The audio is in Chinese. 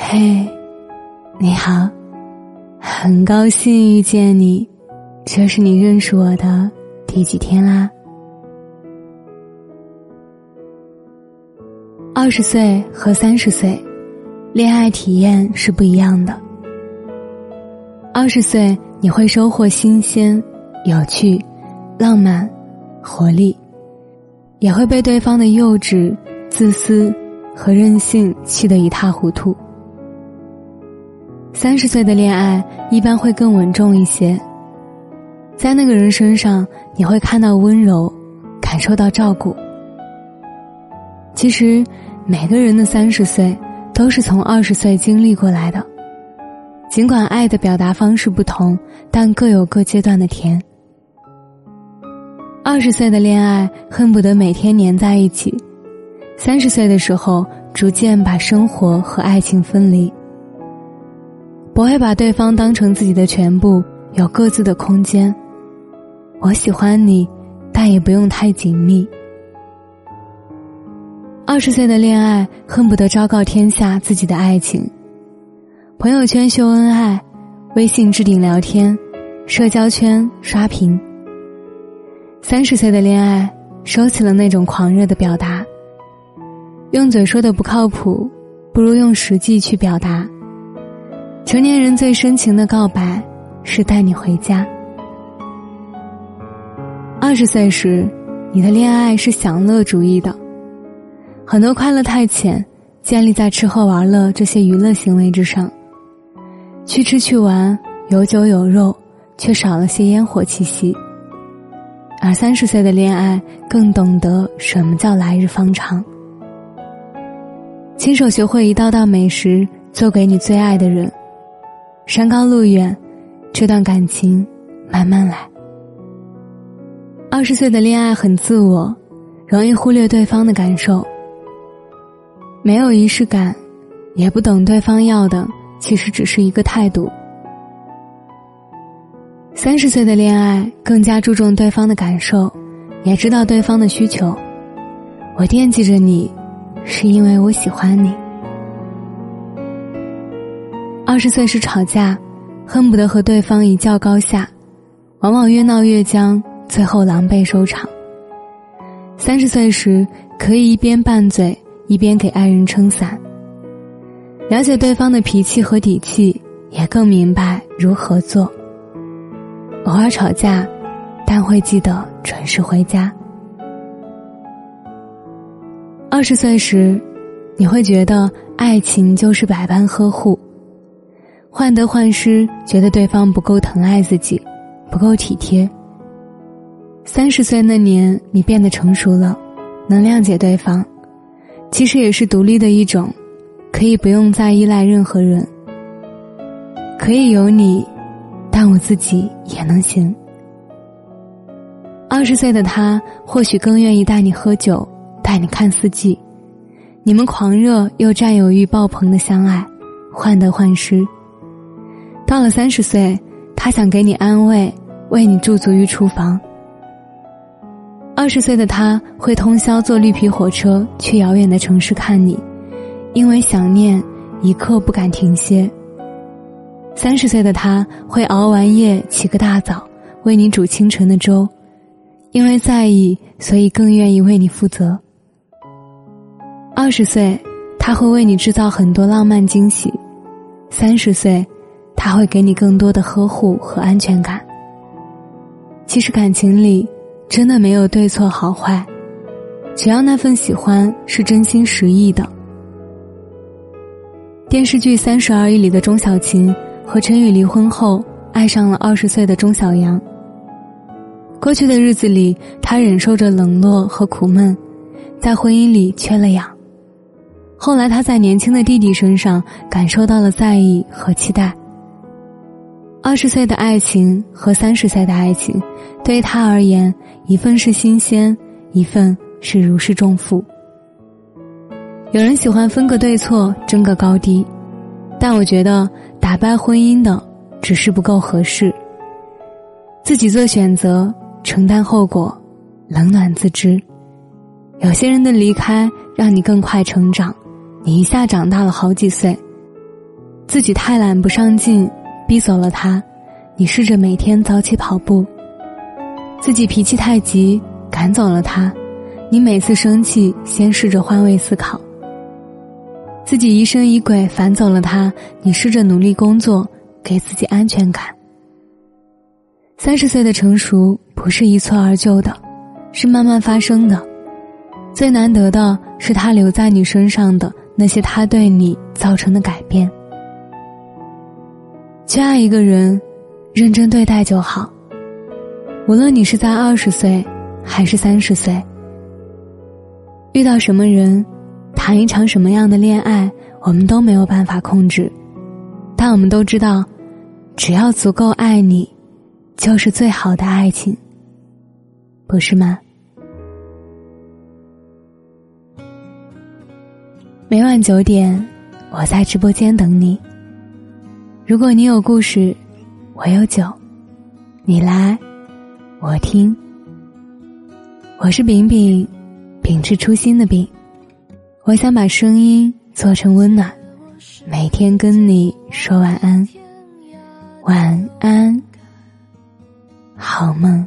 嘿，你好，很高兴遇见你，这是你认识我的第几天啦？二十岁和三十岁，恋爱体验是不一样的。二十岁你会收获新鲜、有趣、浪漫、活力，也会被对方的幼稚、自私和任性气得一塌糊涂。三十岁的恋爱一般会更稳重一些，在那个人身上你会看到温柔，感受到照顾。其实，每个人的三十岁都是从二十岁经历过来的，尽管爱的表达方式不同，但各有各阶段的甜。二十岁的恋爱恨不得每天黏在一起，三十岁的时候逐渐把生活和爱情分离。不会把对方当成自己的全部，有各自的空间。我喜欢你，但也不用太紧密。二十岁的恋爱恨不得昭告天下自己的爱情，朋友圈秀恩爱，微信置顶聊天，社交圈刷屏。三十岁的恋爱收起了那种狂热的表达，用嘴说的不靠谱，不如用实际去表达。成年人最深情的告白，是带你回家。二十岁时，你的恋爱是享乐主义的，很多快乐太浅，建立在吃喝玩乐这些娱乐行为之上。去吃去玩，有酒有肉，却少了些烟火气息。而三十岁的恋爱，更懂得什么叫来日方长。亲手学会一道道美食，做给你最爱的人。山高路远，这段感情慢慢来。二十岁的恋爱很自我，容易忽略对方的感受。没有仪式感，也不懂对方要的，其实只是一个态度。三十岁的恋爱更加注重对方的感受，也知道对方的需求。我惦记着你，是因为我喜欢你。二十岁时吵架，恨不得和对方一较高下，往往越闹越僵，最后狼狈收场。三十岁时可以一边拌嘴一边给爱人撑伞，了解对方的脾气和底气，也更明白如何做。偶尔吵架，但会记得准时回家。二十岁时，你会觉得爱情就是百般呵护。患得患失，觉得对方不够疼爱自己，不够体贴。三十岁那年，你变得成熟了，能谅解对方，其实也是独立的一种，可以不用再依赖任何人，可以有你，但我自己也能行。二十岁的他，或许更愿意带你喝酒，带你看四季，你们狂热又占有欲爆棚的相爱，患得患失。到了三十岁，他想给你安慰，为你驻足于厨房。二十岁的他会通宵坐绿皮火车去遥远的城市看你，因为想念，一刻不敢停歇。三十岁的他会熬完夜起个大早，为你煮清晨的粥，因为在意，所以更愿意为你负责。二十岁，他会为你制造很多浪漫惊喜。三十岁。他会给你更多的呵护和安全感。其实感情里真的没有对错好坏，只要那份喜欢是真心实意的。电视剧《三十而已》里的钟小琴和陈宇离婚后，爱上了二十岁的钟小阳。过去的日子里，他忍受着冷落和苦闷，在婚姻里缺了氧。后来他在年轻的弟弟身上感受到了在意和期待。二十岁的爱情和三十岁的爱情，对他而言，一份是新鲜，一份是如释重负。有人喜欢分个对错，争个高低，但我觉得打败婚姻的只是不够合适。自己做选择，承担后果，冷暖自知。有些人的离开让你更快成长，你一下长大了好几岁，自己太懒不上进，逼走了他。你试着每天早起跑步。自己脾气太急，赶走了他。你每次生气，先试着换位思考。自己疑神疑鬼，烦走了他。你试着努力工作，给自己安全感。三十岁的成熟不是一蹴而就的，是慢慢发生的。最难得的是他留在你身上的那些他对你造成的改变。去爱一个人，认真对待就好。无论你是在二十岁，还是三十岁，遇到什么人，谈一场什么样的恋爱，我们都没有办法控制。但我们都知道，只要足够爱你，就是最好的爱情，不是吗？每晚九点，我在直播间等你。如果你有故事，我有酒，你来，我听。我是饼饼，秉持初心的饼。我想把声音做成温暖，每天跟你说晚安，晚安，好梦。